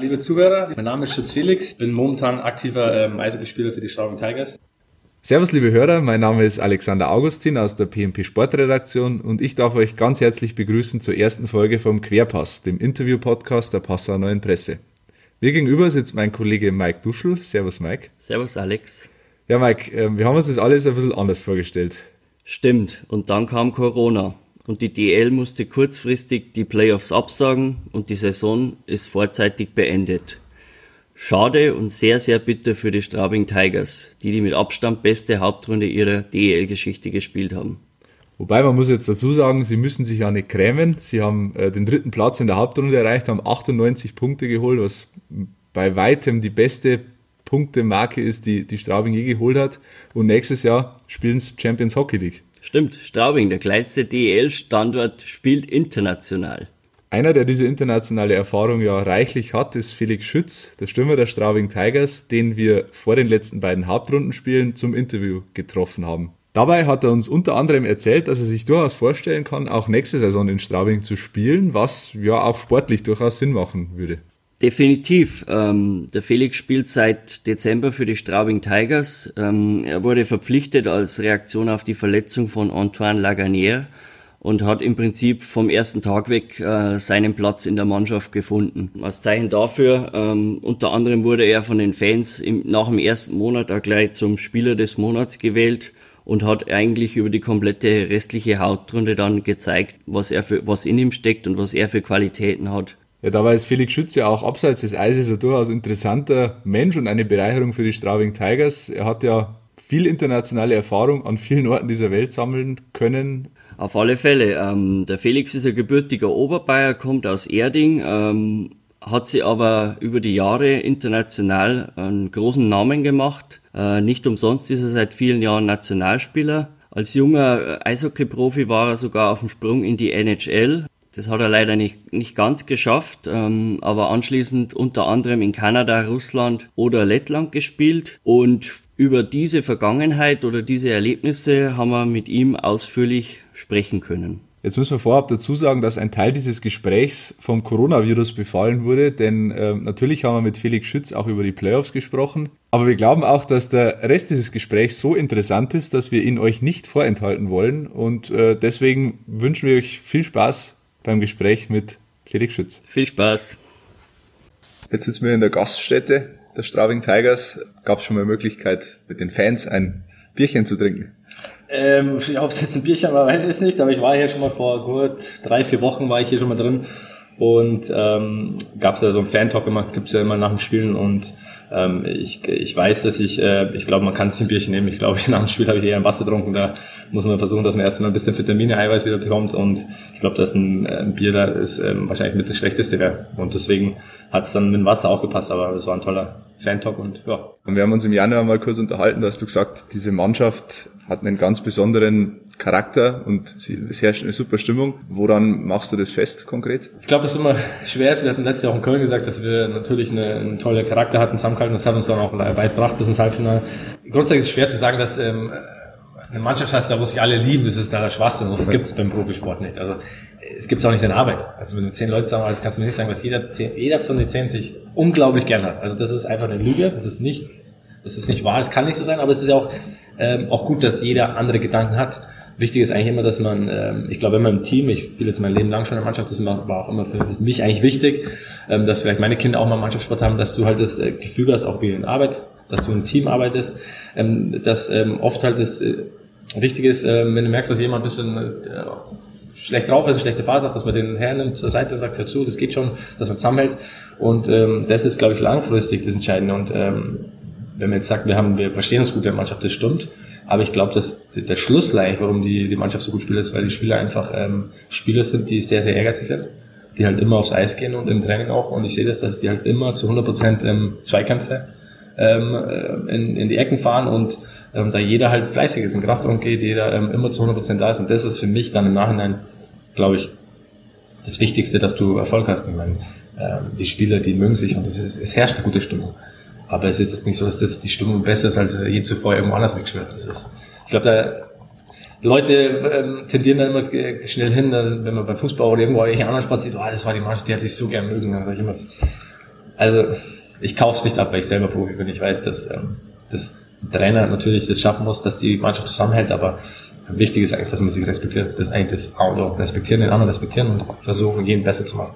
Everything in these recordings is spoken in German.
Liebe Zuhörer, mein Name ist Schutz Felix, bin momentan aktiver ähm, Eishockeyspieler für die Straubing Tigers. Servus liebe Hörer, mein Name ist Alexander Augustin aus der PMP Sportredaktion und ich darf euch ganz herzlich begrüßen zur ersten Folge vom Querpass, dem Interview-Podcast der Passauer Neuen Presse. Mir gegenüber sitzt mein Kollege Mike Duschel. Servus Mike. Servus Alex. Ja Mike, ähm, wir haben uns das alles ein bisschen anders vorgestellt. Stimmt, und dann kam Corona und die DL musste kurzfristig die Playoffs absagen und die Saison ist vorzeitig beendet. Schade und sehr, sehr bitter für die Straubing Tigers, die die mit Abstand beste Hauptrunde ihrer DEL-Geschichte gespielt haben. Wobei man muss jetzt dazu sagen, sie müssen sich ja nicht krämen. Sie haben äh, den dritten Platz in der Hauptrunde erreicht, haben 98 Punkte geholt, was bei weitem die beste Punktemarke ist, die die Straubing je geholt hat. Und nächstes Jahr spielen sie Champions Hockey League. Stimmt, Straubing, der kleinste DEL-Standort, spielt international. Einer, der diese internationale Erfahrung ja reichlich hat, ist Felix Schütz, der Stürmer der Straubing Tigers, den wir vor den letzten beiden Hauptrundenspielen zum Interview getroffen haben. Dabei hat er uns unter anderem erzählt, dass er sich durchaus vorstellen kann, auch nächste Saison in Straubing zu spielen, was ja auch sportlich durchaus Sinn machen würde. Definitiv. Ähm, der Felix spielt seit Dezember für die Straubing Tigers. Ähm, er wurde verpflichtet als Reaktion auf die Verletzung von Antoine Laganière und hat im Prinzip vom ersten Tag weg äh, seinen Platz in der Mannschaft gefunden. Als Zeichen dafür, ähm, unter anderem wurde er von den Fans im, nach dem ersten Monat auch gleich zum Spieler des Monats gewählt und hat eigentlich über die komplette restliche Hauptrunde dann gezeigt, was er für, was in ihm steckt und was er für Qualitäten hat. Ja, dabei ist Felix Schütze auch abseits des Eises ein durchaus interessanter Mensch und eine Bereicherung für die Straubing Tigers. Er hat ja viel internationale Erfahrung an vielen Orten dieser Welt sammeln können. Auf alle Fälle. Ähm, der Felix ist ein gebürtiger Oberbayer, kommt aus Erding, ähm, hat sie aber über die Jahre international einen großen Namen gemacht. Äh, nicht umsonst ist er seit vielen Jahren Nationalspieler. Als junger Eishockey-Profi war er sogar auf dem Sprung in die NHL, das hat er leider nicht, nicht ganz geschafft, ähm, aber anschließend unter anderem in Kanada, Russland oder Lettland gespielt. Und über diese Vergangenheit oder diese Erlebnisse haben wir mit ihm ausführlich sprechen können. Jetzt müssen wir vorab dazu sagen, dass ein Teil dieses Gesprächs vom Coronavirus befallen wurde, denn äh, natürlich haben wir mit Felix Schütz auch über die Playoffs gesprochen, aber wir glauben auch, dass der Rest dieses Gesprächs so interessant ist, dass wir ihn euch nicht vorenthalten wollen und äh, deswegen wünschen wir euch viel Spaß beim Gespräch mit Felix Schütz. Viel Spaß. Jetzt sitzen wir in der Gaststätte der Straubing Tigers. Gab es schon mal Möglichkeit, mit den Fans ein Bierchen zu trinken? Ähm, ob es jetzt ein Bierchen war, weiß ich nicht, aber ich war hier schon mal vor gut drei, vier Wochen war ich hier schon mal drin und ähm, gab es ja so einen Fan-Talk immer, gibt's ja immer nach dem Spielen und ähm, ich, ich weiß, dass ich, äh, ich glaube, man kann sich ein Bierchen nehmen. Ich glaube, nach dem Spiel habe ich eher ein Wasser getrunken. Da muss man versuchen, dass man erstmal ein bisschen Vitamine, Eiweiß wieder bekommt. Und ich glaube, dass ein, äh, ein Bier da ist ähm, wahrscheinlich mit das Schlechteste wäre. Und deswegen hat es dann mit dem Wasser auch gepasst. Aber es war ein toller Fan-Talk und ja. Und wir haben uns im Januar mal kurz unterhalten. Da hast du gesagt, diese Mannschaft hat einen ganz besonderen Charakter und es herrscht eine super Stimmung. Woran machst du das fest konkret? Ich glaube, das ist immer schwer. Wir hatten letztes Jahr auch in Köln gesagt, dass wir natürlich eine, einen tollen Charakter hatten, zusammengehalten. Das hat uns dann auch weit gebracht bis ins Halbfinale. Grundsätzlich ist es schwer zu sagen, dass ähm, eine Mannschaft heißt, da wo sich alle lieben, das ist da der Schwachsinn. Das gibt es beim Profisport nicht. Also es gibt es auch nicht in Arbeit. Also wenn du zehn Leute zusammen hast, kannst du mir nicht sagen, dass jeder, jeder von den zehn sich unglaublich gern hat. Also das ist einfach eine Lüge. Das ist nicht, das ist nicht wahr. Es kann nicht so sein. Aber es ist ja auch ähm, auch gut, dass jeder andere Gedanken hat. Wichtig ist eigentlich immer, dass man, ähm, ich glaube, immer im Team, ich spiele jetzt mein Leben lang schon in der Mannschaft, das war auch immer für mich eigentlich wichtig, ähm, dass vielleicht meine Kinder auch mal Mannschaftssport haben, dass du halt das äh, Gefühl hast, auch wie in Arbeit, dass du im Team arbeitest, ähm, dass ähm, oft halt das äh, wichtig ist, äh, wenn du merkst, dass jemand ein bisschen äh, schlecht drauf ist, eine schlechte Phase hat, dass man den hernimmt zur Seite und sagt, hör zu, das geht schon, dass man zusammenhält. Und ähm, das ist, glaube ich, langfristig das Entscheidende. Und ähm, wenn man jetzt sagt, wir haben, wir verstehen uns gut in der Mannschaft, das stimmt. Aber ich glaube, dass der Schlussleich, warum die, die Mannschaft so gut spielt, ist, weil die Spieler einfach ähm, Spieler sind, die sehr, sehr ehrgeizig sind, die halt immer aufs Eis gehen und im Training auch. Und ich sehe das, dass die halt immer zu 100 Prozent ähm, Zweikämpfe ähm, äh, in, in die Ecken fahren und ähm, da jeder halt fleißig ist, in Kraftraum geht, jeder ähm, immer zu 100 Prozent da ist. Und das ist für mich dann im Nachhinein, glaube ich, das Wichtigste, dass du Erfolg hast. Ich meine, äh, die Spieler, die mögen sich und es, ist, es herrscht eine gute Stimmung. Aber es ist jetzt nicht so, dass das die Stimmung besser ist, als je zuvor irgendwo anders. Das ist, ich glaube, da Leute ähm, tendieren dann immer schnell hin, wenn man beim Fußball oder irgendwo irgendwelche anderen Sport sieht, oh, das war die Mannschaft, die hat sich so gern mögen. Dann sag ich immer, Also ich kaufe es nicht ab, weil ich selber Profi bin. Ich weiß, dass ähm, das Trainer natürlich das schaffen muss, dass die Mannschaft zusammenhält, aber wichtig ist eigentlich, dass man sich respektiert. Das ist eigentlich das Auto. Respektieren, den anderen respektieren und versuchen, jeden besser zu machen.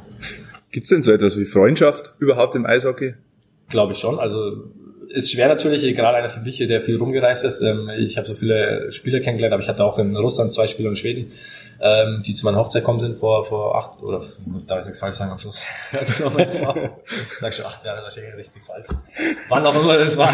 Gibt es denn so etwas wie Freundschaft überhaupt im Eishockey? Glaube ich schon. Also ist schwer natürlich, gerade einer für mich, der viel rumgereist ist. Ähm, ich habe so viele Spieler kennengelernt, aber ich hatte auch in Russland zwei Spieler in Schweden, ähm, die zu meiner Hochzeit kommen sind vor, vor acht, oder ich muss da jetzt nichts falsch sagen am Schluss. ich sag schon acht Jahre, das ist wahrscheinlich richtig falsch. Wann auch immer das war.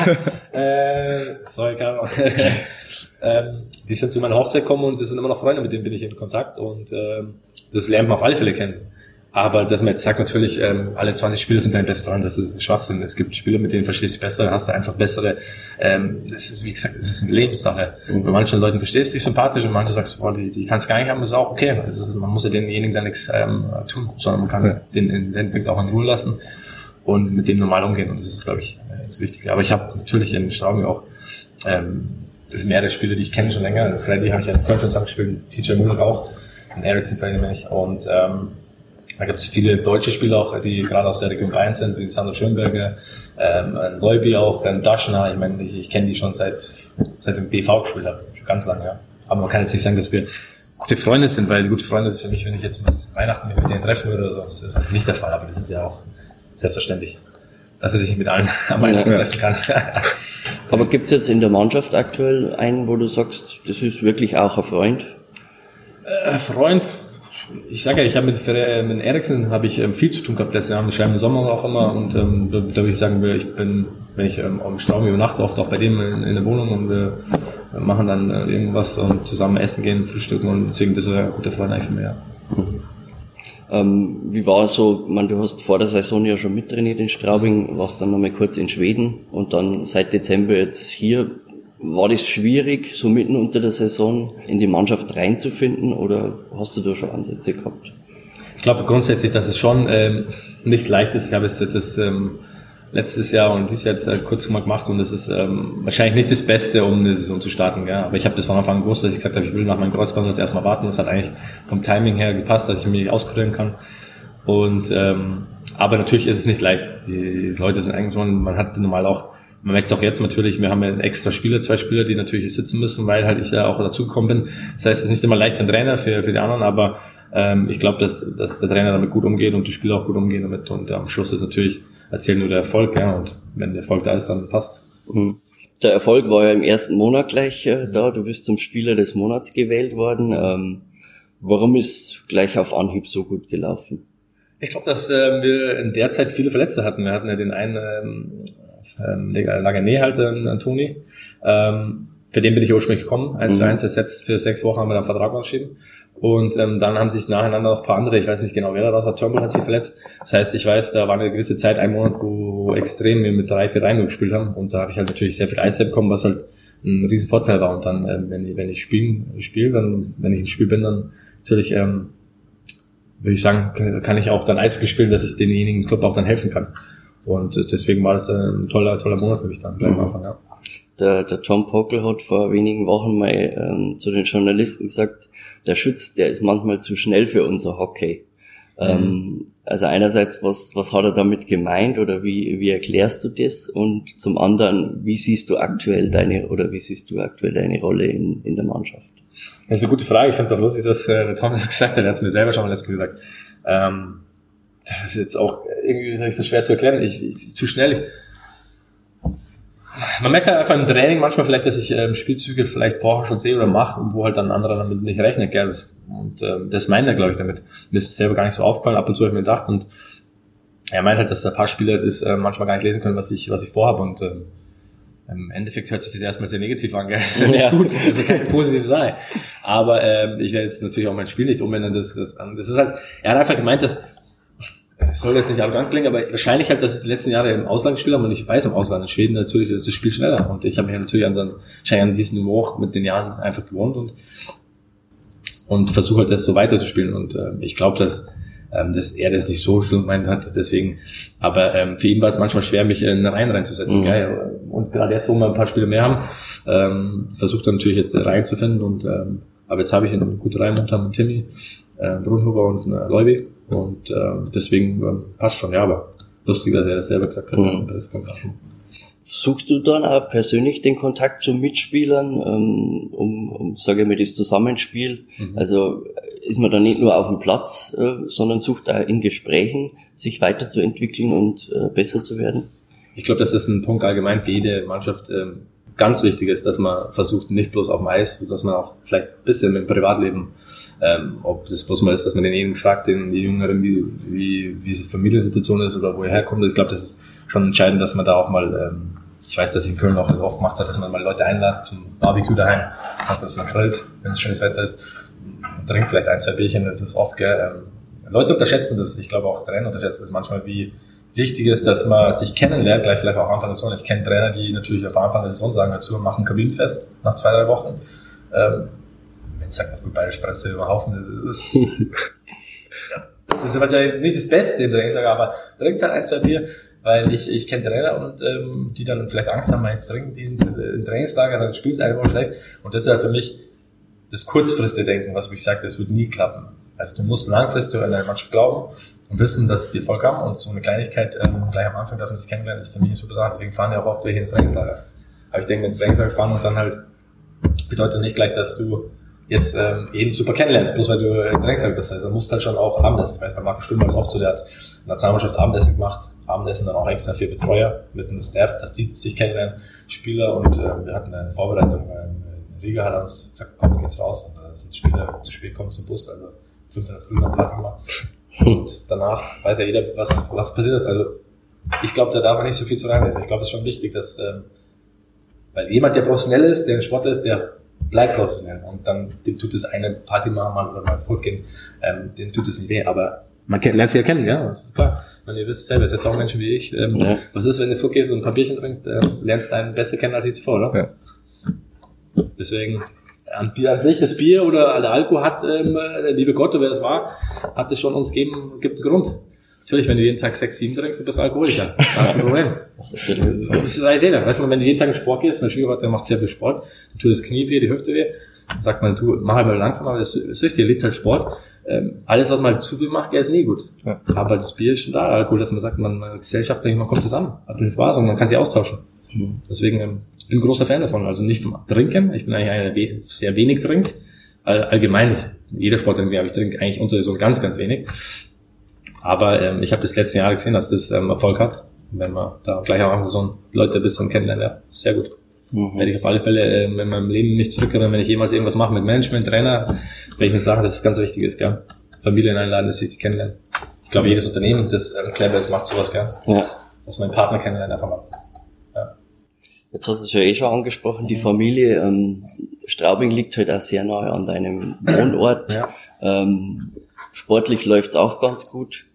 Äh, sorry, keine Ahnung. ähm, die sind zu meiner Hochzeit gekommen und das sind immer noch Freunde, mit denen bin ich in Kontakt und ähm, das lernt man auf alle Fälle kennen. Aber dass man jetzt sagt, natürlich, ähm, alle 20 Spieler sind dein bester Freund, das ist Schwachsinn. Es gibt Spieler, mit denen verstehst du besser, dann hast du einfach bessere, ähm, das ist, wie gesagt, das ist eine Lebenssache. Mhm. Bei manchen Leuten verstehst du dich sympathisch und manche sagst, boah, die, die kannst gar nicht haben, ist auch okay. Ist, man muss ja denjenigen dann nichts ähm, tun, sondern man kann ja. den, den Endeffekt auch in Ruhe lassen und mit dem normal umgehen. Und das ist, glaube ich, äh, das Wichtige. Aber ich habe natürlich in Straubing auch ähm, mehrere Spieler, die ich kenne schon länger. Freddy habe ich ja in Köln schon zusammengespielt, TJ Mulek auch, in Ericsson Freddy ich. Und ähm, da gibt es viele deutsche Spieler auch, die gerade aus der Region Bayern sind, wie Sandro Schönberger, ähm, Leubi auch, ein Daschner. Ich meine, ich, ich kenne die schon seit seit dem BV gespielt habe, schon ganz lange. Ja. Aber man kann jetzt nicht sagen, dass wir gute Freunde sind, weil gute Freunde ist für mich, wenn ich jetzt mit Weihnachten mit denen treffen würde oder so, das ist halt nicht der Fall, aber das ist ja auch selbstverständlich, dass er sich mit allen am Weihnachten treffen kann. aber gibt's jetzt in der Mannschaft aktuell einen, wo du sagst, das ist wirklich auch ein Freund? Äh, Freund, ich sage ja, ich habe mit, äh, mit Ericsson habe ich ähm, viel zu tun gehabt letztes Jahr. Wir schreiben im Sommer auch immer und ähm, da, würde ich sagen, ich bin, wenn ich ähm, am Straum übernachte, oft auch bei dem in, in der Wohnung und wir machen dann äh, irgendwas und zusammen essen gehen, frühstücken und deswegen das ist ein guter Freund eigentlich. Ja. Mhm. Ähm, wie war es so, man, du hast vor der Saison ja schon mittrainiert in Straubing, warst dann nochmal kurz in Schweden und dann seit Dezember jetzt hier. War das schwierig, so mitten unter der Saison in die Mannschaft reinzufinden oder hast du da schon Ansätze gehabt? Ich glaube grundsätzlich, dass es schon ähm, nicht leicht ist. Ich habe es das ähm, letztes Jahr und dieses Jahr jetzt halt kurz mal gemacht und es ist ähm, wahrscheinlich nicht das Beste, um eine Saison zu starten. Gell? Aber ich habe das von Anfang an gewusst, dass ich gesagt habe, ich will nach meinem Kreuzband das erstmal warten. Das hat eigentlich vom Timing her gepasst, dass ich mich auskurieren kann. Und ähm, aber natürlich ist es nicht leicht. Die Leute sind eigentlich schon, man hat normal auch man merkt es auch jetzt natürlich, wir haben ja extra Spieler, zwei Spieler, die natürlich sitzen müssen, weil halt ich da auch dazugekommen bin. Das heißt, es ist nicht immer leicht für den Trainer, für, für die anderen, aber ähm, ich glaube, dass, dass der Trainer damit gut umgeht und die Spieler auch gut umgehen damit. Und am Schluss ist natürlich, erzählt nur der Erfolg, ja, und wenn der Erfolg da ist, dann passt. Mhm. Der Erfolg war ja im ersten Monat gleich äh, da, du bist zum Spieler des Monats gewählt worden. Ähm, warum ist gleich auf Anhieb so gut gelaufen? Ich glaube, dass äh, wir in der Zeit viele Verletzte hatten. Wir hatten ja den einen ähm, ähm, Lagané halt, ähm, Antoni. Ähm, für den bin ich ursprünglich gekommen, eins zu mhm. eins ersetzt, für sechs Wochen haben wir dann Vertrag unterschrieben. Und ähm, dann haben sich nacheinander noch ein paar andere, ich weiß nicht genau wer da raus hat, Turnbull hat sich verletzt. Das heißt, ich weiß, da war eine gewisse Zeit, ein Monat, wo extrem wir mit drei, vier Reihen gespielt haben. Und da habe ich halt natürlich sehr viel Eiszeit bekommen, was halt ein riesen Vorteil war. Und dann, ähm, wenn ich, wenn ich spielen, spiele, dann, wenn ich im Spiel bin, dann natürlich, ähm, würde ich sagen, kann ich auch dann Eishockey spielen, dass ich denjenigen Club auch dann helfen kann. Und deswegen war das ein toller, toller Monat für mich dann gleich am Anfang, ja. Der, der Tom Pockel hat vor wenigen Wochen mal ähm, zu den Journalisten gesagt, der Schütz, der ist manchmal zu schnell für unser Hockey. Mhm. Ähm, also einerseits, was, was hat er damit gemeint oder wie, wie erklärst du das? Und zum anderen, wie siehst du aktuell deine oder wie siehst du aktuell deine Rolle in, in der Mannschaft? Das ist eine gute Frage. Ich finde es auch lustig, dass äh, der Tom das gesagt hat. Er hat es mir selber schon mal letztes Mal gesagt. Ähm, das ist jetzt auch irgendwie ist so schwer zu erklären. Ich, ich, zu schnell. Ich, man merkt halt einfach im Training manchmal vielleicht, dass ich ähm, Spielzüge vielleicht vorher schon sehe oder mache, wo halt dann ein anderer damit nicht rechnet. Gell? Das, und ähm, das meint er, glaube ich, damit. Mir ist es selber gar nicht so aufgefallen. Ab und zu habe ich mir gedacht und er meint halt, dass da ein paar Spieler das äh, manchmal gar nicht lesen können, was ich, was ich vorhabe. Und äh, im Endeffekt hört sich das erstmal sehr negativ an, gell? Das ist ja nicht ja. gut, also kann positiv sein. Aber ähm, ich werde jetzt natürlich auch mein Spiel nicht umändern. Das, das, das ist halt, er hat einfach gemeint, dass es soll jetzt nicht arrogant klingen, aber wahrscheinlich halt, dass ich die letzten Jahre im Ausland gespielt habe und ich weiß im Ausland, in Schweden natürlich ist das Spiel schneller. Und ich habe mich natürlich an so einen, an diesen Niveau mit den Jahren einfach gewohnt und und versuche halt das so weiterzuspielen. Und äh, ich glaube, dass ähm, dass er das nicht so schlimm meint hat, deswegen, aber ähm, für ihn war es manchmal schwer, mich in Reihen reinzusetzen, mhm. gell? und gerade jetzt, wo wir ein paar Spiele mehr haben, ähm, versucht er natürlich jetzt reinzufinden und ähm, aber jetzt habe ich einen guten Reihen momentan mit Timmy, äh, Brunhuber und äh, Leubi und äh, deswegen ähm, passt schon, ja, aber lustig, dass er das selber gesagt hat. Mhm. Suchst du dann auch persönlich den Kontakt zu Mitspielern, ähm, um, um sage ich mal, das Zusammenspiel? Mhm. Also ist man da nicht nur auf dem Platz, äh, sondern sucht da in Gesprächen, sich weiterzuentwickeln und äh, besser zu werden? Ich glaube, das ist ein Punkt allgemein für jede Mannschaft ähm, ganz wichtig ist, dass man versucht, nicht bloß auf dem Eis, dass man auch vielleicht ein bisschen im Privatleben, ähm, ob das bloß mal ist, dass man denjenigen fragt, den die Jüngeren, wie, wie, wie die Familiensituation ist oder wo er herkommt. Ich glaube, das ist schon entscheidend, dass man da auch mal, ähm, ich weiß, dass in Köln auch das oft gemacht hat, dass man mal Leute einlädt zum Barbecue daheim, sagt, dass man grillt, wenn es schönes Wetter ist, trinkt vielleicht ein, zwei Bierchen, das ist oft, gell, ähm, Leute unterschätzen das, ich glaube auch Trainer unterschätzen das manchmal, wie, wichtig ist, dass man sich kennenlernt, gleich vielleicht auch am Anfang der Saison. Ich kenne Trainer, die natürlich am Anfang der Saison sagen dazu, machen Kabinenfest nach zwei, drei Wochen. Ähm, wenn sagt auf gut bayerisch brennt über Haufen. Das ist, ja, das ist wahrscheinlich nicht das Beste im Trainingslager, aber trinkt halt ein, zwei Bier, weil ich, ich kenne Trainer und ähm, die dann vielleicht Angst haben, jetzt trinken die im Trainingslager, dann spielt es eine Woche schlecht. Und das ist halt für mich das kurzfristige Denken, was ich sage, das wird nie klappen. Also du musst langfristig an deine Mannschaft glauben und wissen, dass die Erfolg haben und so eine Kleinigkeit ähm, gleich am Anfang, dass man sich kennenlernt, ist für mich super Sache. Deswegen fahren ja auch oft welche ins Trainingslager. Aber ich denke, ins Trainingslager fahren und dann halt bedeutet nicht gleich, dass du jetzt ähm, jeden super kennenlernst, bloß weil du äh, Trainingslager bist. Also musst halt schon auch Abendessen. Ich weiß, bei Marco Stürmer ist oft so, der hat Nationalmannschaft Abendessen gemacht, Abendessen dann auch extra für Betreuer mit einem Staff, dass die sich kennenlernen, Spieler und äh, wir hatten eine Vorbereitung, äh, Riga hat uns gesagt, komm, geht's raus und da sind Spieler zu spät kommen zum Bus, also fünf in der Früh noch gemacht. Und danach weiß ja jeder, was, was passiert ist. Also ich glaube, da darf man nicht so viel zu reinlesen. Ich glaube, es ist schon wichtig, dass, ähm, weil jemand, der professionell ist, der ein Sportler ist, der bleibt professionell. Und dann, dem tut es eine Party machen mal oder mal fortgehen, ähm, dem tut es nicht weh. Aber man kennt, lernt sie ja kennen, ja, das ist klar. Und ihr wisst selber, es jetzt auch Menschen wie ich. Ähm, ja. Was ist, wenn du fortgehst und ein paar Bierchen trinkst, äh, lernst du einen besser kennen als ich zuvor, oder? Ja. Deswegen, an sich, das Bier oder der Alkohol hat, ähm, der liebe Gott, wer es war, hat es schon uns gegeben, gibt einen Grund. Natürlich, wenn du jeden Tag sechs, sieben trinkst, bist du Alkoholiker. Das ist ein Problem. Das weiß jeder. Weißt du, wenn du jeden Tag in Sport gehst, mein Schwiegervater macht sehr viel Sport, dann tut das Knie weh, die Hüfte weh, dann sagt man, du, mach halt mal langsam, aber das ist richtig, liebt halt Sport. Ähm, alles, was man halt zu viel macht, ist nie gut. Ja. Aber das Bier ist schon da, Alkohol, dass man sagt, man, man Gesellschaft, man kommt zusammen, hat einen Spaß und man kann sich austauschen. Mhm. Deswegen, ähm, bin ein großer Fan davon. Also nicht vom Trinken. Ich bin eigentlich einer, der sehr wenig trinkt. allgemein nicht. Jeder Sportler, aber ich trinke eigentlich unter so ganz, ganz wenig. Aber ähm, ich habe das letzten Jahr gesehen, dass das ähm, Erfolg hat. Wenn man da gleich am Anfang so Leute ein bisschen kennenlernt, ja, sehr gut. Mhm. Werde ich auf alle Fälle äh, in meinem Leben nicht zurückerinnern, wenn ich jemals irgendwas mache mit Management, Trainer, ich mir sagen, dass es ganz wichtig ist, gell? Familien einladen, dass sich die kennenlernen. Ich glaube, jedes Unternehmen, das ähm, clever ist, macht sowas, gell? Ja. Dass man einen Partner kennenlernt, einfach mal. Jetzt hast du es ja eh schon angesprochen, die Familie. Ähm, Straubing liegt halt auch sehr nahe an deinem Wohnort. Ja. Ähm, sportlich läuft's auch ganz gut.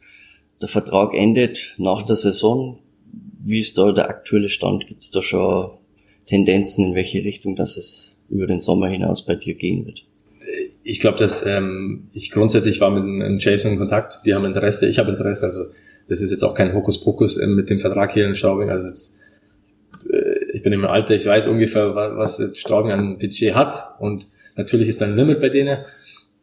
Der Vertrag endet nach der Saison. Wie ist da der aktuelle Stand? Gibt's da schon Tendenzen, in welche Richtung dass es über den Sommer hinaus bei dir gehen wird? Ich glaube, dass ähm, ich grundsätzlich war mit Jason in Kontakt. Die haben Interesse, ich habe Interesse. Also das ist jetzt auch kein Hokuspokus äh, mit dem Vertrag hier in Straubing. Also jetzt äh, bin im Alter, ich weiß ungefähr, was Straubing an Budget hat und natürlich ist da ein Limit bei denen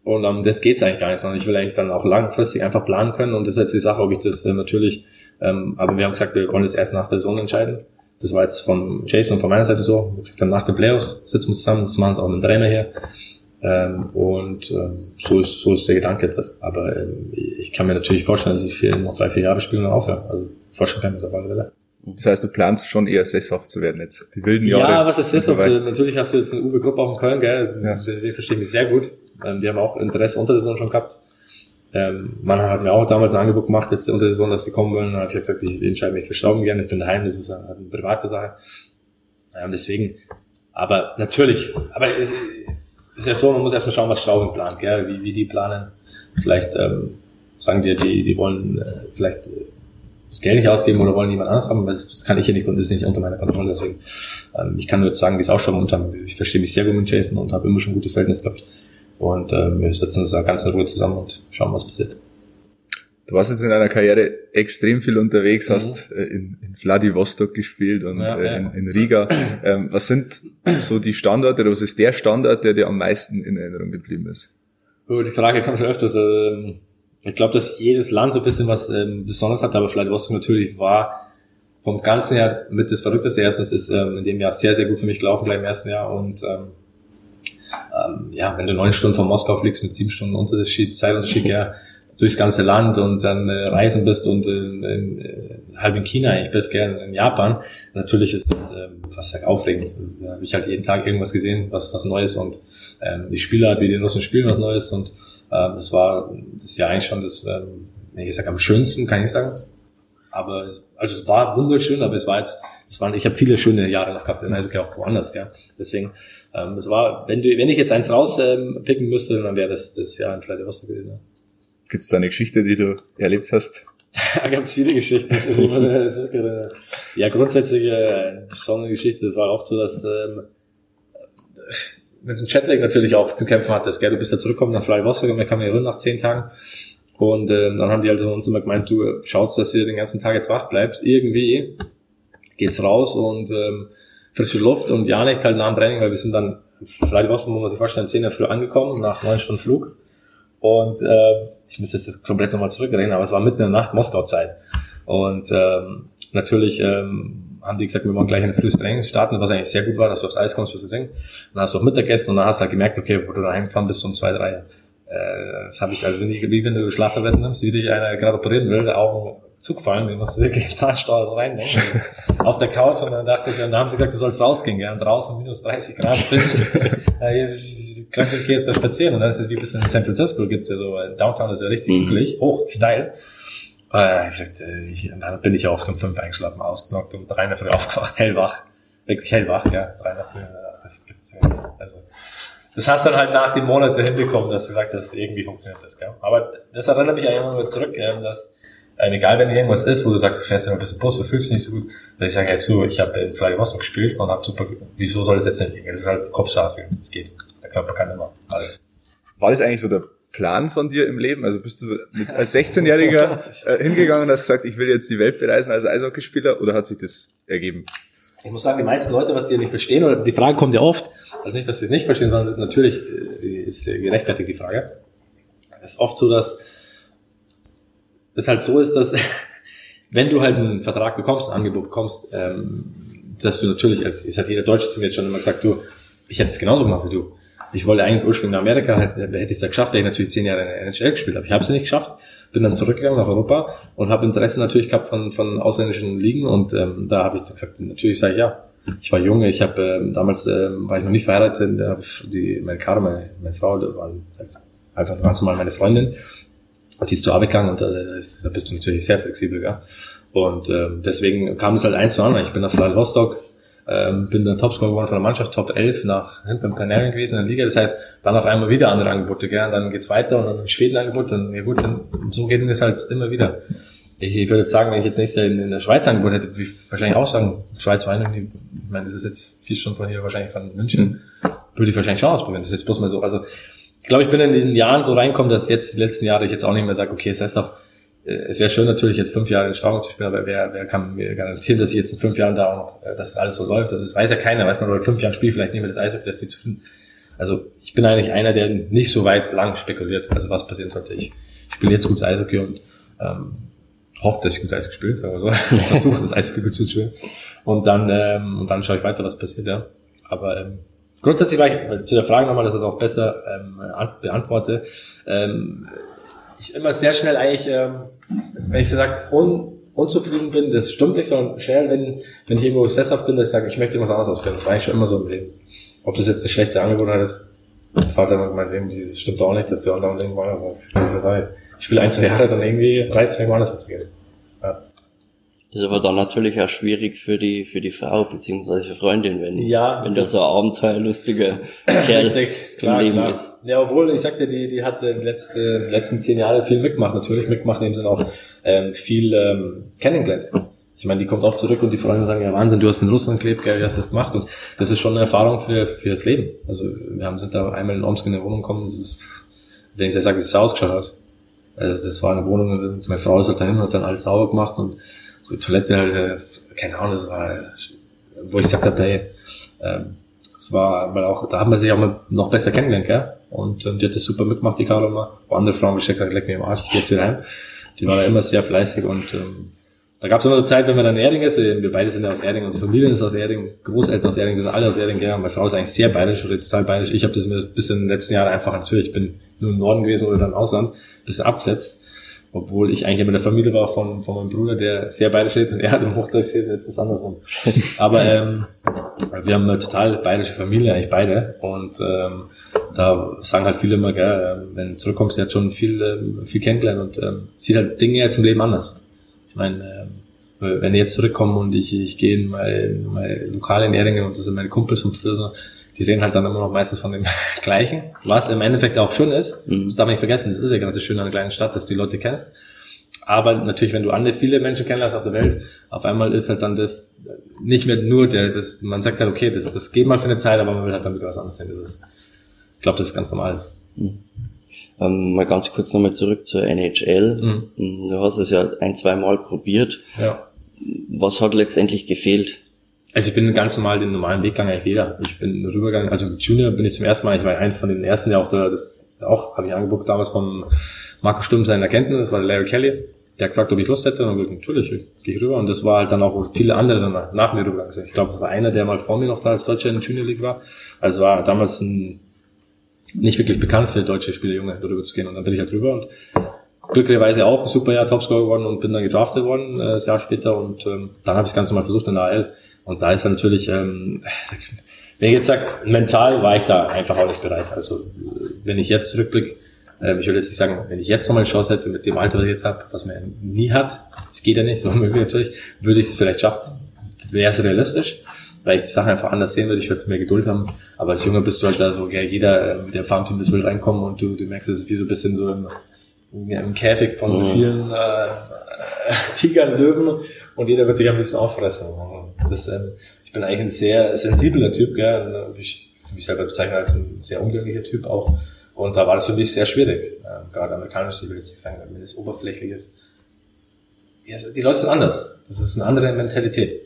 und um das geht's eigentlich gar nicht, sondern ich will eigentlich dann auch langfristig einfach planen können und das ist jetzt die Sache, ob ich das äh, natürlich, ähm, aber wir haben gesagt, wir wollen das erst nach der Saison entscheiden. Das war jetzt von Jason von meiner Seite so. Ich gesagt, dann nach den Playoffs sitzen wir zusammen, das machen es auch mit dem Trainer hier. Ähm, und ähm, so ist so ist der Gedanke jetzt. Aber ähm, ich kann mir natürlich vorstellen, dass ich hier noch drei, vier Jahre spielen und aufhöre. Also vorstellen kann ich das auf alle Fälle. Das heißt, du planst schon eher sesshaft zu werden jetzt. Die wilden Jahre. Ja, was ist sesshaft? So Natürlich hast du jetzt eine Uwe Gruppe auch in Köln, gell? Also, ja. Die verstehen mich sehr gut. Ähm, die haben auch Interesse unter der Saison schon gehabt. Ähm, man hat mir auch damals ein Angebot gemacht, jetzt unter der Saison, dass sie kommen wollen. Dann habe ich gesagt, ich entscheide mich für Stauben gerne. Ich bin daheim, das ist eine, eine private Sache. Ähm, deswegen, aber natürlich, aber es ist ja so, man muss erstmal schauen, was Stauben plant, gell? Wie, wie die planen. Vielleicht ähm, sagen die, die, die wollen äh, vielleicht äh, das Geld nicht ausgeben oder wollen jemand anders haben, das kann ich hier nicht und das ist nicht unter meiner Kontrolle. Deswegen, ähm, ich kann nur sagen, wie es auch schon unter Ich verstehe mich sehr gut mit Jason und habe immer schon ein gutes Verhältnis gehabt. Und äh, wir setzen uns da ganz in Ruhe zusammen und schauen, was passiert. Du warst jetzt in deiner Karriere extrem viel unterwegs, mhm. hast äh, in, in Vladivostok gespielt und ja, äh, in, in, Riga. Ähm, was sind so die Standorte oder was ist der Standort, der dir am meisten in Erinnerung geblieben ist? Oh, die Frage kam schon öfters. Ähm, ich glaube, dass jedes Land so ein bisschen was ähm, Besonderes hat, aber Vladivostok natürlich war vom Ganzen her mit das Verrückteste. Erstens ist ähm, in dem Jahr sehr, sehr gut für mich gelaufen, gleich im ersten Jahr. Und ähm, ähm, ja, wenn du neun Stunden von Moskau fliegst mit sieben Stunden Unterschied, Zeitunterschied, ja, durchs ganze Land und dann äh, reisen bist und in, in, in, halb in China eigentlich bist, gerne in Japan, natürlich ist das ähm, fast aufregend. Da habe ich halt jeden Tag irgendwas gesehen, was was Neues und ähm, die Spieler halt wie die Russen spielen was Neues und ähm, das war das Jahr eigentlich schon das, ähm, ich sag am schönsten, kann ich sagen. Aber also es war wunderschön, aber es war jetzt, es waren, ich habe viele schöne Jahre noch gehabt, also auch woanders, ja. Deswegen, ähm, es war, wenn du, wenn ich jetzt eins rauspicken ähm, müsste, dann wäre das das Jahr in Vladivostok gewesen. Ja. Gibt es da eine Geschichte, die du erlebt hast? Da gab es viele Geschichten. ja, grundsätzlich äh, eine besondere Geschichte. Es war oft so, dass ähm, mit dem Chatlag natürlich auch zu kämpfen hattest. Gell? Du bist ja zurückgekommen nach und wir kamen ja nach zehn Tagen. Und ähm, dann haben die also uns immer gemeint, du schaust, dass du den ganzen Tag jetzt wach bleibst. Irgendwie geht's raus und ähm, frische Luft und ja nicht halt nach dem Training, weil wir sind dann Vladivostok, muss man sich vorstellen, um 10 Uhr früh angekommen, nach neun Stunden Flug. Und äh, ich muss jetzt das komplett nochmal zurückreden, aber es war mitten in der Nacht Moskau-Zeit. Und ähm, natürlich ähm, haben die gesagt, wir wollen gleich ein frühes Training starten, was eigentlich sehr gut war, dass du aufs Eis kommst, was du denkst. Dann hast du auch Mittagessen und dann hast du halt gemerkt, okay, wo du daheim fahren bist um zwei, drei. Äh, das habe ich, also wenn ich, wie wenn du Schlaftabletten nimmst, wie dich einer gerade operieren will, der Augen zugefallen, den musst du wirklich so reinnehmen. auf der Couch und dann dachte ich, und dann haben sie gesagt, du sollst rausgehen, gell, und draußen minus 30 Grad Wind. kannst du jetzt da spazieren und dann ist es wie ein bisschen in San Francisco gibt ja so, Downtown ist ja richtig mhm. hoch, steil. Äh, ich sagte, ich, dann bin ich ja oft um fünf eingeschlafen, ausgenockt, um drei in der Früh aufgewacht, hellwach. Wirklich hellwach, ja, drei in der Früh, das gibt's ja. Also, das hast dann halt nach den Monaten hinbekommen, dass du gesagt hast, irgendwie funktioniert das, gell. Aber das erinnert mich eigentlich immer wieder zurück, gell, dass, äh, egal wenn irgendwas ist, wo du sagst, du fährst immer ein bisschen Bus, du fühlst dich nicht so gut, dass ich sage, hey, so, ich habe in Vladivostok gespielt und habe super, wieso soll es jetzt nicht gehen? Das ist halt Kopfsache, es geht. Körper kann immer alles. War das eigentlich so der Plan von dir im Leben? Also bist du mit, als 16-Jähriger äh, hingegangen und hast gesagt, ich will jetzt die Welt bereisen als Eishockeyspieler oder hat sich das ergeben? Ich muss sagen, die meisten Leute, was die nicht verstehen, oder die Frage kommt ja oft, also nicht, dass sie es nicht verstehen, sondern natürlich äh, ist gerechtfertigt die Frage. Es ist oft so, dass es halt so ist, dass wenn du halt einen Vertrag bekommst, ein Angebot bekommst, ähm, dass du natürlich, als es hat jeder Deutsche zu mir jetzt schon immer gesagt, du, ich hätte es genauso gemacht wie du ich wollte eigentlich ursprünglich nach Amerika, hätte, hätte ich es da geschafft, hätte ich natürlich zehn Jahre in der NHL gespielt, aber ich habe es nicht geschafft, bin dann zurückgegangen nach Europa und habe Interesse natürlich gehabt von, von ausländischen Ligen und ähm, da habe ich gesagt, natürlich sage ich ja. Ich war jung, ich habe ähm, damals ähm, war ich noch nicht verheiratet, die meine Karo, meine, meine Frau, da waren einfach ganz normal meine Freundin und die ist zur Arbeit gegangen und äh, da bist du natürlich sehr flexibel, ja. Und ähm, deswegen kam es halt eins zu anderen. Ich bin nach Rostock ähm, bin dann Topscorer geworden von der Mannschaft, Top 11 nach hinten Kanarien gewesen in der Liga. Das heißt, dann auf einmal wieder andere Angebote, gell? Und dann geht's weiter und dann Schweden Angebot, dann, ja gut, dann, so geht es halt immer wieder. Ich, ich würde jetzt sagen, wenn ich jetzt nicht in, in der Schweiz Angebot hätte, würde ich wahrscheinlich auch sagen, Schweiz war ich meine, das ist jetzt vier Stunden von hier, wahrscheinlich von München, würde ich wahrscheinlich schon ausprobieren. Das ist jetzt bloß mal so. Also, ich glaube, ich bin in den Jahren so reinkommen, dass jetzt die letzten Jahre ich jetzt auch nicht mehr sage, okay, es heißt auch, es wäre schön natürlich jetzt fünf Jahre in Straubing zu spielen, aber wer, wer kann mir garantieren, dass ich jetzt in fünf Jahren da auch noch, äh, dass alles so läuft? Das weiß ja keiner, weiß man, oder fünf Jahren spiele vielleicht nicht mehr das Eishockey, dass die zufrieden. Also ich bin eigentlich einer, der nicht so weit lang spekuliert, also was passieren sollte. Ich spiele jetzt gutes Eishockey und ähm, hoffe, dass ich gut Eishockey spiele, sagen wir so. Versuche das Eishockey gut zu spielen. Und dann, ähm, und dann schaue ich weiter, was passiert, ja. Aber ähm, grundsätzlich war ich, äh, zu der Frage nochmal, dass ich es auch besser ähm, beantworte. Ähm, ich immer sehr schnell eigentlich, ähm, wenn ich so sage, un, unzufrieden bin, das stimmt nicht, sondern schnell, wenn, wenn ich irgendwo sesshaft bin, dass ich sage, ich möchte irgendwas anderes ausprobieren. Das war eigentlich schon immer so im Leben. Ob das jetzt eine schlechte Angewohnheit ist, der Vater hat gemeint, das stimmt auch nicht, dass der anderen irgendwo anders Ich spiele ein, zwei Jahre, dann irgendwie reizt mich woanders hinzugehen. Ist aber dann natürlich auch schwierig für die, für die Frau, beziehungsweise für Freundin, wenn, ja, wenn da so ein abenteuerlustiger Kerl richtig, klar, Leben klar. ist. Ja, obwohl, ich sagte, die, die hat die, letzte, die letzten zehn Jahre viel mitgemacht, natürlich mitgemacht, in dem Sinne auch ähm, viel ähm, kennengelernt. Ich meine, die kommt oft zurück und die Freunde sagen, ja Wahnsinn, du hast in Russland gelebt, gell, wie hast du das gemacht? Und das ist schon eine Erfahrung für, für das Leben. Also wir haben, sind da einmal in Omsk in eine Wohnung gekommen, das ist, wenn ich das sage, wie es ausgeschaut hat. Also das war eine Wohnung, meine Frau ist halt dahin und hat dann alles sauber gemacht und so Toilette halt, äh, keine Ahnung, das war, wo ich gesagt habe, hey, ähm, Es war, weil auch, da haben wir sich auch mal noch besser kennengelernt, gell? Und ähm, die hat das super mitgemacht, die Caro immer. Wo andere Frauen gesteckt haben, leck mir im Arsch, ich geh jetzt wieder heim. Die war da immer sehr fleißig und ähm, da gab es immer so Zeit, wenn wir dann in Erding ist, wir beide sind ja aus Erding, unsere Familie ist aus Erding, Großeltern aus Erding, wir sind alle aus Erding, ja, meine Frau ist eigentlich sehr bayerisch oder total bayerisch. Ich habe das mir bisschen in den letzten Jahren einfach, natürlich, ich bin nur im Norden gewesen oder dann im Ausland, ein bisschen absetzt, obwohl ich eigentlich immer in der Familie war von, von meinem Bruder, der sehr bayerisch steht und er hat im Hochdeutsch steht, jetzt ist es andersrum. Aber ähm, wir haben eine total bayerische Familie, eigentlich beide und ähm, da sagen halt viele immer, gell, ähm, wenn du zurückkommst, sie hat schon viel, ähm, viel kennengelernt und ähm, sieht halt Dinge jetzt im Leben anders. Ich meine, ähm, wenn ich jetzt zurückkomme und ich, ich gehe in mein, mein Lokal in Erdingen und das sind meine Kumpels von früher so, die reden halt dann immer noch meistens von dem Gleichen, was im Endeffekt auch schön ist. Mhm. Das darf man nicht vergessen. Das ist ja gerade das Schöne an einer kleinen Stadt, dass du die Leute kennst. Aber natürlich, wenn du andere viele Menschen kennenlernst auf der Welt, auf einmal ist halt dann das nicht mehr nur der, das, man sagt halt, okay, das, das geht mal für eine Zeit, aber man will halt dann wieder was anderes sehen. Das ist, ich glaube, das ist ganz normal. Mhm. Ähm, mal ganz kurz nochmal zurück zur NHL. Mhm. Du hast es ja ein, zwei Mal probiert. Ja. Was hat letztendlich gefehlt? Also ich bin ganz normal den normalen Weg gegangen, eigentlich jeder. Ich bin rübergegangen, also Junior bin ich zum ersten Mal, ich war einer von den ersten, der auch da, das auch, habe ich angeguckt damals vom Marco Stumm seiner Kenntnis, das war der Larry Kelly. Der hat gefragt, ob ich Lust hätte, und ich gesagt, natürlich, gehe ich rüber. Und das war halt dann auch, wo viele andere dann nach mir rübergegangen sind. Ich glaube, das war einer, der mal vor mir noch da als Deutscher in der Junior League war. Also war damals ein nicht wirklich bekannt für deutsche Spieler, Junge, darüber zu gehen. Und dann bin ich halt drüber und glücklicherweise auch ein super Jahr Topscorer geworden und bin dann gedraftet worden, äh, das Jahr später. Und ähm, dann habe ich das Ganze mal versucht in der AL. Und da ist natürlich, ähm, wenn ich jetzt sage, mental war ich da einfach auch nicht bereit. Also wenn ich jetzt zurückblicke, äh, ich will jetzt nicht sagen, wenn ich jetzt nochmal eine Chance hätte mit dem Alter, das ich jetzt habe, was man nie hat, es geht ja nicht, so möglich natürlich, würde ich es vielleicht schaffen. Wäre es realistisch weil ich die Sachen einfach anders sehen würde, ich würde mehr Geduld haben. Aber als Junge bist du halt da so, ja, jeder äh, mit der Farmteam das will reinkommen und du, du merkst, es ist wie so ein bisschen so im, im Käfig von mhm. vielen äh, Tigern, Löwen und jeder wird dich am liebsten auffressen. Das, ähm, ich bin eigentlich ein sehr sensibler Typ, gell? Ich, mich selber bezeichne als ein sehr umgänglicher Typ auch. Und da war das für mich sehr schwierig. Ähm, gerade amerikanisch, ich will jetzt nicht sagen, wenn es oberflächlich ist. Die Leute sind anders. Das ist eine andere Mentalität.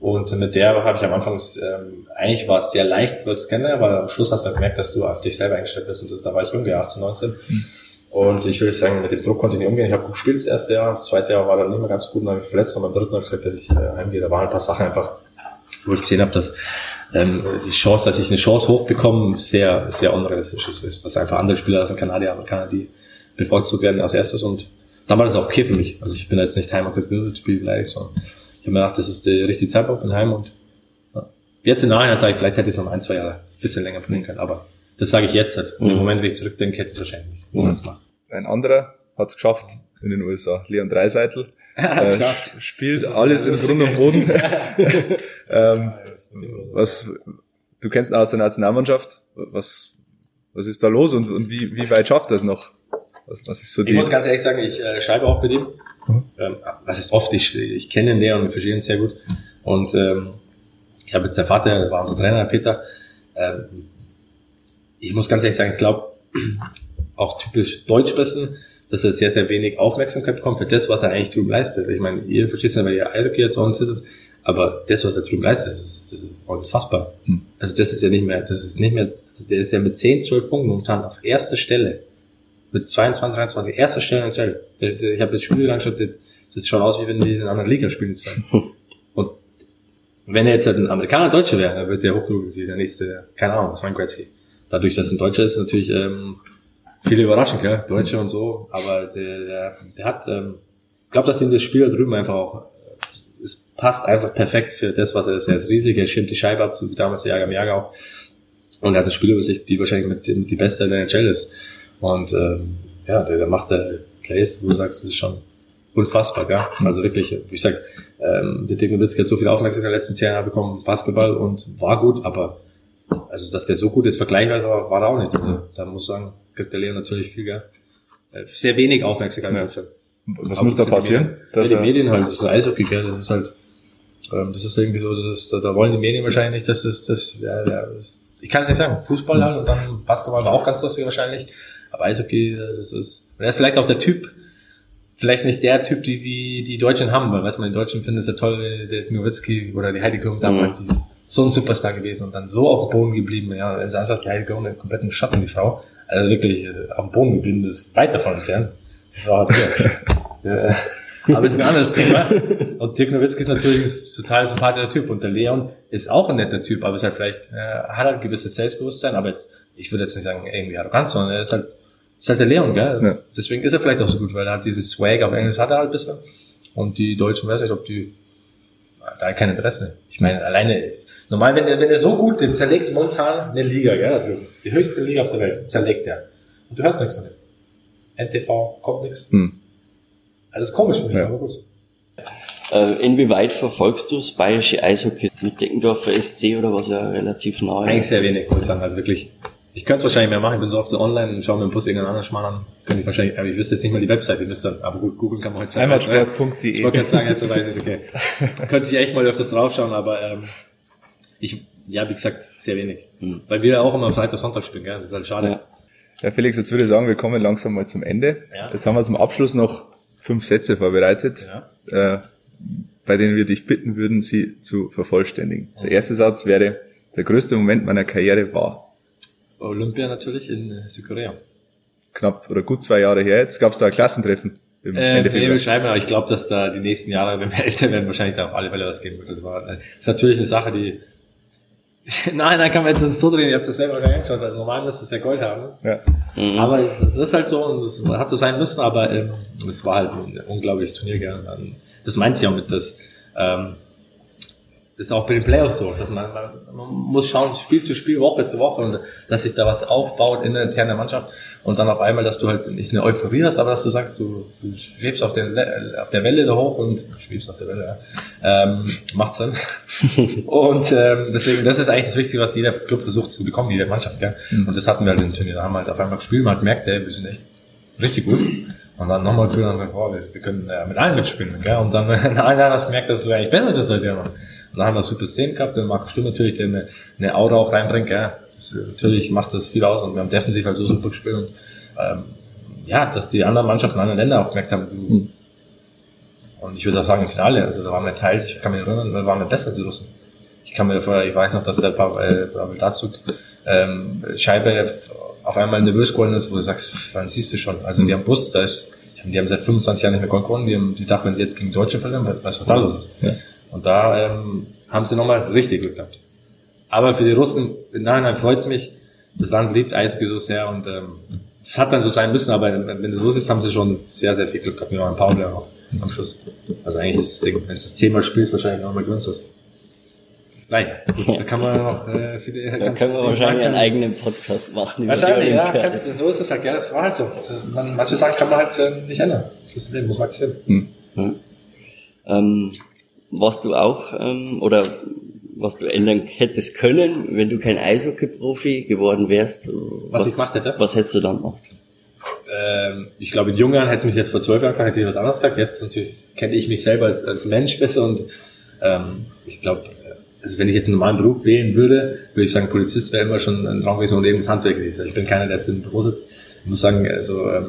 Und mit der habe ich am Anfang, ähm, eigentlich war es sehr leicht, Leute zu kennen, aber am Schluss hast du halt gemerkt, dass du auf dich selber eingestellt bist und das, da war ich jung, 18, 19. Mhm. Und ich würde sagen, mit dem Druck konnte ich nicht umgehen. Ich habe gut gespielt das erste Jahr, das zweite Jahr war dann nicht mehr ganz gut, dann habe ich verletzt und beim dritten habe ich gesagt, dass ich äh, heimgehe. Da waren ein paar Sachen einfach, wo ich gesehen habe, dass ähm, die Chance, dass ich eine Chance hochbekomme, sehr, sehr unrealistisch ist. Dass einfach andere Spieler als ein Kanadier, Amerikaner, die bevorzugt werden als erstes und dann war das auch okay für mich. Also ich bin jetzt nicht heim und gesagt, spiel beleidigt, sondern habe mir gedacht, das ist der richtige Zeitpunkt, bin heim und ja. jetzt im Nachhinein sage ich, vielleicht hätte ich es noch ein, zwei Jahre ein bisschen länger bringen können, aber das sage ich jetzt halt. Mhm. Im Moment, wenn ich zurückdenke, hätte ich es wahrscheinlich nicht mhm. Ein anderer hat es geschafft in den USA, Leon Dreiseitel. äh, spielt alles in Grund und Boden. ähm, was, du kennst ihn aus der Nationalmannschaft. Was, was ist da los und, und wie, wie weit schafft das noch? Was, was ist so ich muss ganz ehrlich sagen, ich äh, schreibe auch mit ihm. Mhm. Ähm, was ist oft? Ich, ich kenne ihn näher und wir verstehen ihn sehr gut. Und ähm, ich habe jetzt der Vater, war unser Trainer, Peter. Ähm, ich muss ganz ehrlich sagen, ich glaube, auch typisch deutsch bisschen, dass er sehr, sehr wenig Aufmerksamkeit bekommt für das, was er eigentlich drüben leistet. Ich meine, ihr versteht es ja, weil ihr Eishockey jetzt auch sitzt, aber das, was er drüben leistet, das ist, das ist unfassbar. Hm. Also das ist ja nicht mehr, das ist nicht mehr, also der ist ja mit 10, 12 Punkten momentan auf erster Stelle mit 22, 23, erster Stelle NHL. Ich habe das Spiel angeschaut, das schaut aus, wie wenn die in einer anderen Liga spielen. Und wenn er jetzt halt ein Amerikaner Deutscher wäre, dann wird der hochgelobt wie der nächste, keine Ahnung, das war ein Gretzky. Dadurch, dass ein Deutscher ist, natürlich ähm, viele überraschend, gell? Deutsche und so, aber der, der, der hat, ähm, glaube, dass ihm das Spiel da drüben einfach auch, äh, es passt einfach perfekt für das, was er ist. Er ist riesig, er schirmt die Scheibe ab, so wie damals der Jager im Jager auch. Und er hat eine Spielübersicht, die wahrscheinlich mit dem, die beste in der NHL ist. Und ähm, ja, der, der macht der Plays, wo du sagst, das ist schon unfassbar, gell? Also wirklich, wie ich sag, ähm, der Dick Nowitzki hat so viel Aufmerksamkeit in den letzten zehn Jahren bekommen, Basketball und war gut, aber also dass der so gut ist, vergleichsweise war, war er auch nicht. Also, da muss ich sagen, kriegt der Leo natürlich viel, gell? Äh, sehr wenig Aufmerksamkeit. Ja. Was aber muss da passieren? Die Medien, ja, die Medien halt, das ist Eishockey, gell? Das ist halt, ähm, das ist irgendwie so, das ist, da, da wollen die Medien wahrscheinlich, dass das, das, ja, ja, ich kann es nicht sagen, Fußball halt und dann Basketball war auch ganz lustig wahrscheinlich. Aber Eishockey, das ist, er ist vielleicht auch der Typ, vielleicht nicht der Typ, die wie die Deutschen haben, weil weiß man, die Deutschen finden es ja toll, der Nowitzki oder die Heidi Klum damals, mhm. die so ein Superstar gewesen und dann so auf dem Boden geblieben. Ja, er saß auf die Heilige und einen kompletten Schatten, die Frau. Also wirklich äh, auf dem Boden geblieben, das ist weit davon entfernt. Die Frau hat ja. Aber es ist ein anderes Thema. Und Dirk Nowitzki ist natürlich ein total sympathischer Typ. Und der Leon ist auch ein netter Typ, aber ist halt vielleicht, äh, hat halt ein gewisses Selbstbewusstsein, aber jetzt, ich würde jetzt nicht sagen, irgendwie arrogant, sondern er ist halt, ist halt der Leon, gell? Ja. Deswegen ist er vielleicht auch so gut, weil er hat dieses Swag auf Englisch hat er halt ein bisschen. Und die Deutschen, weiß nicht, ob die, da kein Interesse. Ich meine, alleine, normal, wenn er, wenn er so gut, den zerlegt momentan eine Liga, gell, da drüben. Die höchste Liga auf der Welt, zerlegt er. Und du hörst nichts von dem. NTV, kommt nichts. Hm. Also ist komisch für mich, ja. aber gut. Äh, inwieweit verfolgst du das bayerische Eishockey mit Deckendorfer SC oder was ja relativ neu ist? Eigentlich sehr wenig, muss ich sagen. Also wirklich, ich könnte es wahrscheinlich mehr machen. Ich bin so oft online und schaue mir im Bus irgendeinen anderen Schmarrn an. Könnte ich wahrscheinlich, aber ich wüsste jetzt nicht mal die Website. Ich müsste dann, aber gut, googeln kann man heute Heimatsport.de. Ich wollte jetzt sagen, jetzt weiß ich es, okay. könnte ich echt mal öfters draufschauen, aber ähm, ich, ja, wie gesagt, sehr wenig. Hm. Weil wir ja auch immer Freitag, Sonntag spielen, gell? Das ist halt schade. Ja. ja, Felix, jetzt würde ich sagen, wir kommen langsam mal zum Ende. Ja. Jetzt haben wir zum Abschluss noch fünf Sätze vorbereitet, ja. äh, bei denen wir dich bitten würden, sie zu vervollständigen. Der erste Satz wäre, der größte Moment meiner Karriere war. Olympia natürlich in äh, Südkorea. Knapp oder gut zwei Jahre her. Jetzt gab es da ein Klassentreffen. Im äh, Ende nee, schreiben, aber ich glaube, dass da die nächsten Jahre, wenn wir älter werden, wahrscheinlich da auf alle Fälle was geben wird. Das war, das ist natürlich eine Sache, die Nein, dann kann man jetzt das so drehen, ihr habt das selber gar nicht Also normal müsste es ja Gold haben. Ja. Mhm. Aber es, es, ist halt so und es hat so sein müssen, aber ähm, es war halt ein unglaubliches Turnier. Gell. Das meinte ich auch mit, dass ähm, ist auch bei den Playoffs so, dass man, man muss schauen, Spiel zu Spiel, Woche zu Woche und dass sich da was aufbaut in der internen Mannschaft und dann auf einmal, dass du halt nicht eine Euphorie hast, aber dass du sagst, du, du schwebst auf, den, auf der Welle da hoch und schwebst auf der Welle, ja, ähm, macht Sinn. und ähm, deswegen, das ist eigentlich das Wichtigste, was jeder Club versucht zu bekommen, jede Mannschaft, gell? Mhm. Und das hatten wir halt im Turnier, da haben wir halt auf einmal gespielt, man hat gemerkt, ey, wir sind echt richtig gut. Und dann nochmal für und dann, boah, wir, wir können ja, mit allen mitspielen, gell? Und dann Jahr hast du gemerkt, dass du eigentlich besser bist als noch. Und dann haben wir super Szenen gehabt, dann Marco Stimm natürlich, der eine, eine Aura auch reinbringt, ja. Das, natürlich macht das viel aus und wir haben defensiv halt so super gespielt und ähm, ja, dass die anderen Mannschaften, anderen Länder auch gemerkt haben, du, mhm. und ich würde auch sagen, im Finale, also da waren wir teils, ich kann mich erinnern, da waren wir besser als die Russen. Ich kann mir vorher, ich weiß noch, dass der Pavel, Pavel Dazug ähm, Scheibe auf einmal nervös geworden ist, wo du sagst, wann siehst du schon? Also die haben gewusst, da ist, die haben seit 25 Jahren nicht mehr Gold gewonnen, die haben, die dachten, wenn sie jetzt gegen Deutsche verlieren, weißt du, was da los ist? Ja. Und da ähm, haben sie nochmal richtig Glück gehabt. Aber für die Russen, im Nachhinein freut's mich, das Land liebt Eishockey so sehr und ähm, es hat dann so sein müssen, aber wenn du so siehst, haben sie schon sehr, sehr viel Glück gehabt. Wir waren Paul auch am Schluss. Also eigentlich ist das Ding, wenn du das zehnmal spielst, wahrscheinlich nochmal gewinnst das. Nein, da kann man noch äh, viele. Da können wir wahrscheinlich einen eigenen Podcast machen. Wahrscheinlich, ja, kannst, so ist es halt, ja, das war halt so. Das, man, manche Sachen kann man halt äh, nicht ändern. Das ist das Leben, muss man akzeptieren. Hm. Hm. Ähm, was du auch ähm, oder was du ändern hättest können, wenn du kein Eishockey-Profi geworden wärst? Was, was ich gemacht hätte? Was hättest du dann gemacht? Ähm, ich glaube, in jungen Jahren hätte es mich jetzt vor zwölf Jahren gefragt, hätte ich was anderes gesagt. Jetzt natürlich kenne ich mich selber als, als Mensch besser und ähm, ich glaube, also wenn ich jetzt einen normalen Beruf wählen würde, würde ich sagen, Polizist wäre immer schon ein Traum gewesen und eben das Handwerk gewesen. Ich bin keiner, der jetzt im Büro sitzt. Ich muss sagen, also ähm,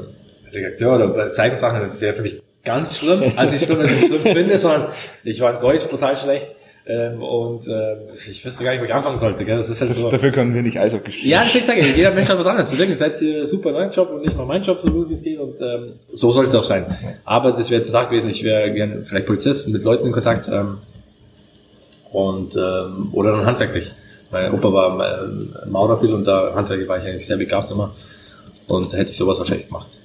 Redakteur oder Zeitungssachen wäre für mich ganz schlimm. Also nicht schlimm, dass ich schlimm finde, sondern ich war in Deutsch brutal schlecht. Ähm, und äh, ich wüsste gar nicht, wo ich anfangen sollte. Gell? Das ist halt so. Dafür können wir nicht Eishockey spielen. Ja, deswegen sage ich, jeder Mensch hat was anderes. Deswegen seid ihr super neuen Job und nicht mal mein Job, so gut wie es geht. Und ähm, so soll es auch sein. Aber das wäre jetzt ein Tag gewesen, ich wäre gern vielleicht Polizist mit Leuten in Kontakt ähm, und ähm, oder dann handwerklich. Mein Opa war äh, Maurer viel und da handwerklich war ich eigentlich sehr begabt immer. Und da hätte ich sowas wahrscheinlich gemacht.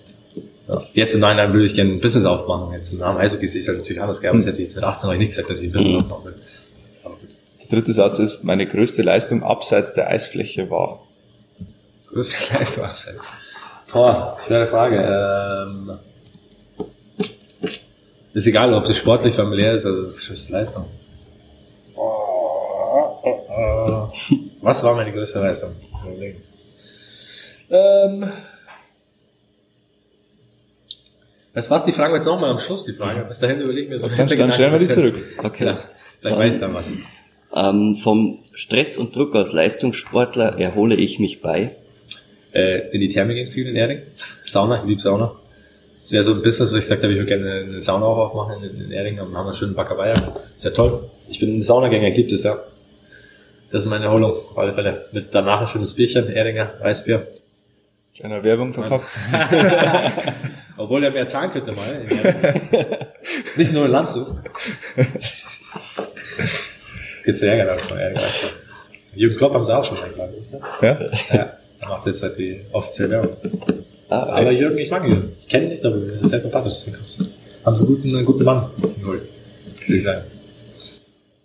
Ja. Jetzt im Nachhinein würde ich gerne ein Business aufmachen. Jetzt im Namen Eishockey ist es halt natürlich anders, aber das hätte ich jetzt mit 18 noch nicht gesagt, dass ich ein Business mhm. aufmachen will. Aber gut. Der dritte Satz ist, meine größte Leistung abseits der Eisfläche war. Größte Leistung abseits. Boah, schwere Frage. Ähm, ist egal, ob es sportlich, familiär ist, also größte Leistung. Was war meine größte Leistung? Ähm, Das war's, die fragen wir jetzt nochmal am Schluss, die Frage. Bis dahin überlegen wir so. Dann, dann stellen wir die zurück. Okay. Ja, vielleicht weiß ich dann was. Ähm, vom Stress und Druck als Leistungssportler erhole ich mich bei. Äh, in die Therme gehen viel in Erding. Sauna, ich liebe Sauna. Das wäre so ein Business, wo ich gesagt habe, ich würde gerne eine Sauna auch aufmachen in, in Erding. Dann haben wir einen schönen Backerbeier. Das wäre toll. Ich bin ein Saunagänger, ich liebe das, ja. Das ist meine Erholung, auf alle Fälle. Mit danach ein schönes Bierchen, Eringer, Weißbier. Kleiner Werbung verpackt. Obwohl er mehr zahlen könnte mal. Nicht nur in Landshut. Geht's ja Ärger dann Ärger. Jürgen Klopp haben sie auch schon eingeladen. Ja? Ja, er macht jetzt halt die offizielle Werbung. aber Jürgen, ich mag Jürgen. Ich kenne ihn nicht, aber er ist sehr sympathisch. Haben sie einen guten, einen guten Mann geholt. Würde ich sagen.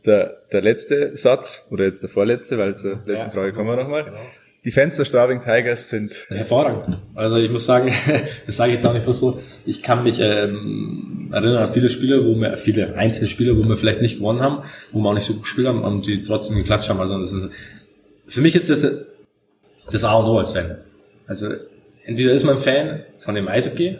Der, der letzte Satz, oder jetzt der vorletzte, weil zur letzten Ja. Frage kommen wir nochmal. Genau. Die Fans der Straubing Tigers sind Hervorragend. Also ich muss sagen, das sage ich jetzt auch nicht bloß so, ich kann mich ähm, erinnern an viele Spiele, wo wir, viele einzelne Spiele, wo wir vielleicht nicht gewonnen haben, wo wir auch nicht so gut gespielt haben und die trotzdem geklatscht haben. Also das ist, für mich ist das das A und O als Fan. Also entweder ist man Fan von dem Eishockey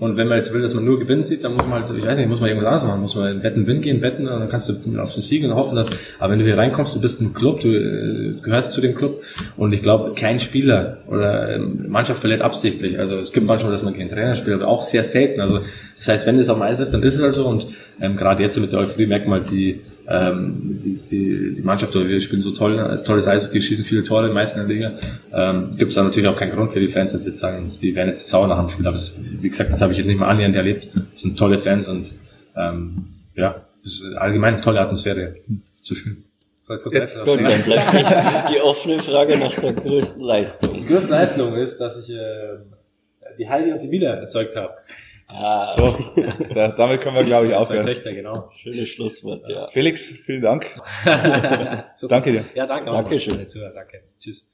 und wenn man jetzt will, dass man nur Gewinn sieht, dann muss man halt, ich weiß nicht, muss man irgendwas anderes machen, muss man in Wetten Win gehen, betten und dann kannst du auf den Sieg und hoffen, dass, aber wenn du hier reinkommst, du bist ein Club, du äh, gehörst zu dem Club und ich glaube, kein Spieler oder ähm, Mannschaft verliert absichtlich. Also es gibt manchmal, dass man gegen Trainer spielt, aber auch sehr selten. Also das heißt, wenn es am Eis ist, dann ist es halt so und ähm, gerade jetzt mit der Euphorie merkt man halt die, ähm, die, die, die Mannschaft, oder wir spielen so toll, also tolles Eishockey, schießen viele Tore, die meisten in der Liga. Ähm, Gibt es da natürlich auch keinen Grund für die Fans, dass jetzt sagen, die werden jetzt sauer nach dem Spiel. Aber das, wie gesagt, das habe ich jetzt nicht mal annähernd erlebt. Das sind tolle Fans und ähm, ja, das ist allgemein eine tolle Atmosphäre zu spielen. So, jetzt kommt Jetzt Satz. dann bleibt die, die offene Frage nach der größten Leistung. Die größte Leistung ist, dass ich äh, die Heidi und die Mila erzeugt habe. Ah, so. Da, damit können wir, glaube ich, Zwei aufhören. Töchter, genau. schönes Schlusswort, ja. Felix, vielen Dank. Danke dir. Ja, danke. auch. Dankeschön. Danke. Tschüss.